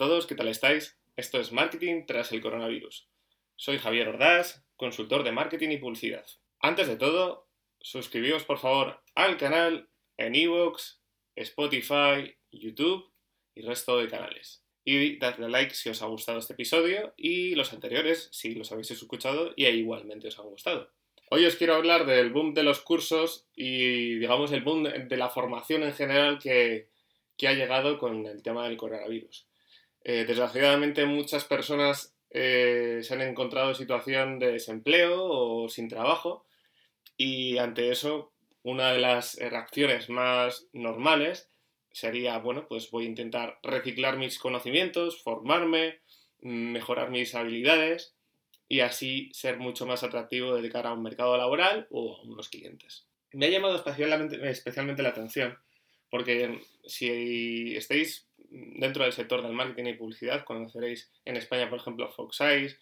todos, ¿qué tal estáis? Esto es Marketing tras el coronavirus. Soy Javier Ordaz, consultor de marketing y publicidad. Antes de todo, suscribíos por favor al canal en Evox, Spotify, YouTube y resto de canales. Y dadle like si os ha gustado este episodio y los anteriores si los habéis escuchado y igualmente os han gustado. Hoy os quiero hablar del boom de los cursos y digamos el boom de la formación en general que, que ha llegado con el tema del coronavirus. Eh, desgraciadamente muchas personas eh, se han encontrado en situación de desempleo o sin trabajo y ante eso una de las reacciones más normales sería, bueno, pues voy a intentar reciclar mis conocimientos, formarme, mejorar mis habilidades y así ser mucho más atractivo de cara a un mercado laboral o a unos clientes. Me ha llamado especialmente, especialmente la atención porque si estáis dentro del sector del marketing y publicidad, conoceréis en España, por ejemplo, Fox Eyes,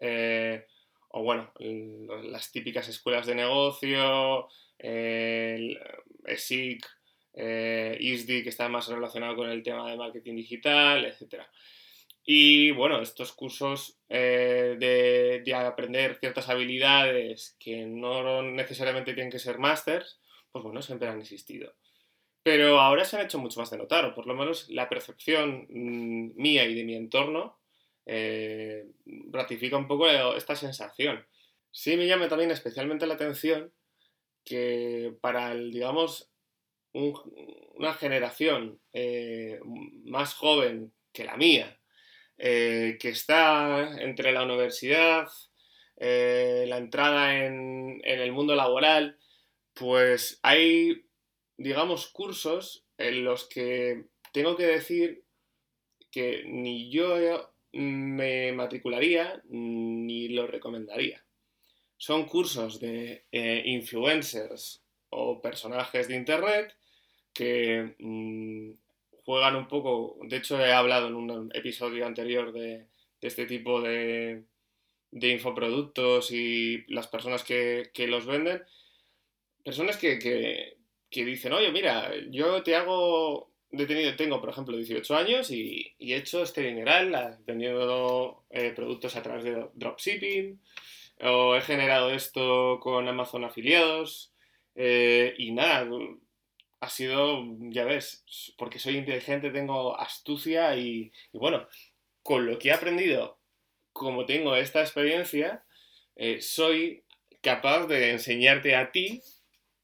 eh, o bueno, las típicas escuelas de negocio, el ESIC, eh, ISDI, que está más relacionado con el tema de marketing digital, etc. Y bueno, estos cursos eh, de, de, aprender ciertas habilidades que no necesariamente tienen que ser másters, pues bueno, siempre han existido. Pero ahora se han hecho mucho más de notar, o por lo menos la percepción mm, mía y de mi entorno eh, ratifica un poco esta sensación. Sí me llama también especialmente la atención que para, el, digamos, una generación eh, más joven que la mía, eh, que está entre la universidad, la entrada en, en el mundo laboral, pues hay digamos, cursos en los que tengo que decir que ni yo me matricularía ni lo recomendaría. Son cursos de eh, influencers o personajes de Internet que mm, juegan un poco, de hecho he hablado en un episodio anterior de, este tipo de, infoproductos y las personas que, los venden, personas que dicen, oye, mira, yo te hago detenido, tengo, por ejemplo, 18 años y, he hecho este dineral vendiendo eh, productos a través de dropshipping, o he generado esto con Amazon afiliados, eh, y nada, ha sido, ya ves, porque soy inteligente, tengo astucia y, bueno, con lo que he aprendido, como tengo esta experiencia, eh, soy capaz de enseñarte a ti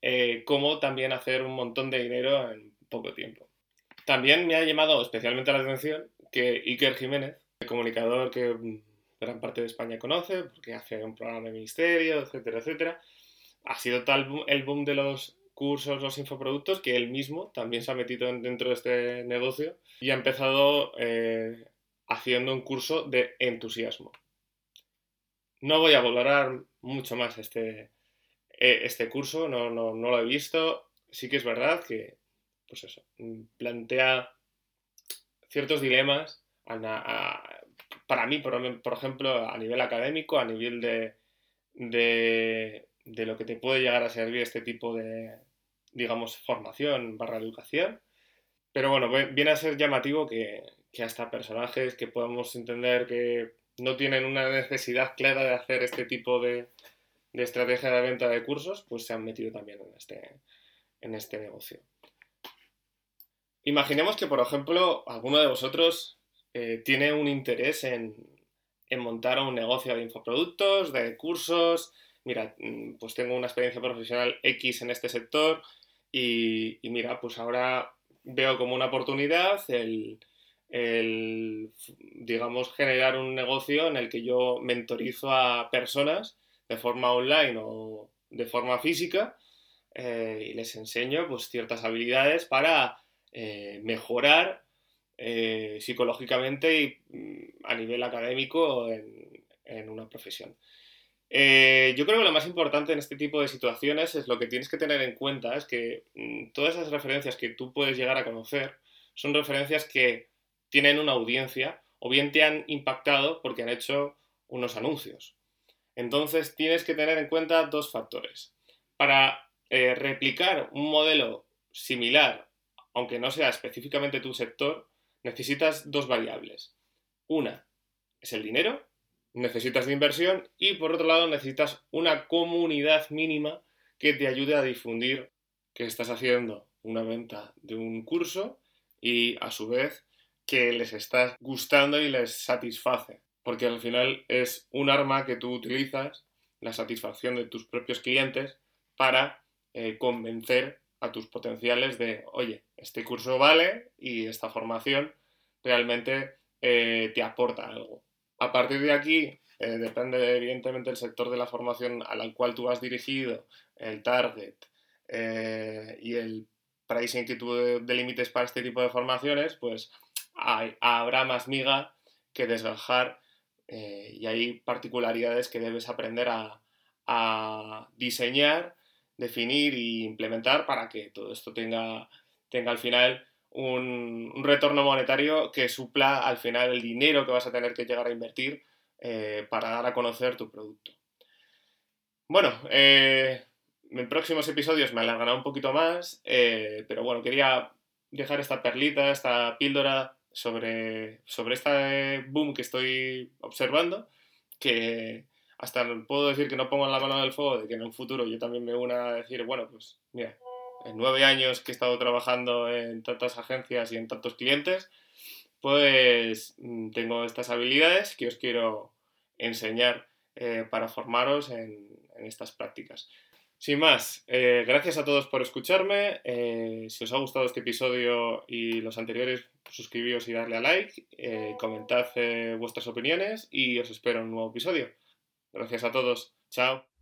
eh, cómo también hacer un montón de dinero en poco tiempo. También me ha llamado especialmente la atención que Iker Jiménez, el comunicador que gran parte de España conoce, porque hace un programa de ministerio, etcétera, etcétera, ha sido tal el boom de los cursos, los infoproductos, que él mismo también se ha metido dentro de este negocio y ha empezado eh, haciendo un curso de entusiasmo. No voy a valorar mucho más este, eh, este curso, no, no, no, lo he visto. Sí que es verdad que, pues eso, mm, plantea ciertos dilemas para mí, por, ejemplo, a nivel académico, a nivel de, de, de, lo que te puede llegar a servir este tipo de, digamos, formación barra educación. Pero bueno, viene a ser llamativo que, que hasta personajes que podemos entender que no tienen una necesidad clara de hacer este tipo de, de estrategia de venta de cursos, pues se han metido también en este, en este negocio. Imaginemos que, por ejemplo, alguno de vosotros eh, tiene un interés en, montar un negocio de infoproductos, de cursos. Mira, mm, pues tengo una experiencia profesional X en este sector y, mira, pues ahora veo como una oportunidad el, digamos, generar un negocio en el que yo mentorizo a personas de forma online o de forma física eh, y les enseño pues, ciertas habilidades para eh, mejorar eh, psicológicamente y mm, a nivel académico en, en una profesión. yo creo que lo más importante en este tipo de situaciones es lo que tienes que tener en cuenta, es que mm, todas esas referencias que tú puedes llegar a conocer son referencias que tienen una audiencia o bien te han impactado porque han hecho unos anuncios. Entonces tienes que tener en cuenta dos factores. Para eh, replicar un modelo similar, aunque no sea específicamente tu sector, necesitas dos variables. Una es el dinero, necesitas de inversión y por otro lado necesitas una comunidad mínima que te ayude a difundir que estás haciendo una venta de un curso y a su vez que les estás gustando y les satisface. Porque al final es un arma que tú utilizas, la satisfacción de tus propios clientes, para eh, convencer a tus potenciales de, oye, este curso vale y esta formación realmente eh, te aporta algo. A partir de aquí, eh, depende evidentemente del sector de la formación al cual tú has dirigido, el target y el pricing que tú delimites para este tipo de formaciones, pues habrá más miga que desgajar y hay particularidades que debes aprender a, diseñar definir e implementar para que todo esto tenga, tenga al final un, retorno monetario que supla al final el dinero que vas a tener que llegar a invertir eh, para dar a conocer tu producto. Bueno, eh, en próximos episodios me alargará un poquito más, eh, pero bueno, quería dejar esta perlita, esta píldora sobre, sobre este boom que estoy observando, que, hasta puedo decir que no pongo la mano en el fuego de que en un futuro yo también me una a decir, bueno, pues mira, en nueve años que he estado trabajando en tantas agencias y en tantos clientes, pues mm, tengo estas habilidades que os quiero enseñar eh, para formaros en, estas prácticas. Sin más, eh, gracias a todos por escucharme. Eh, si os ha gustado este episodio y los anteriores, suscribíos y darle a like. comentad vuestras opiniones y os espero en un nuevo episodio. Gracias a todos. Chao.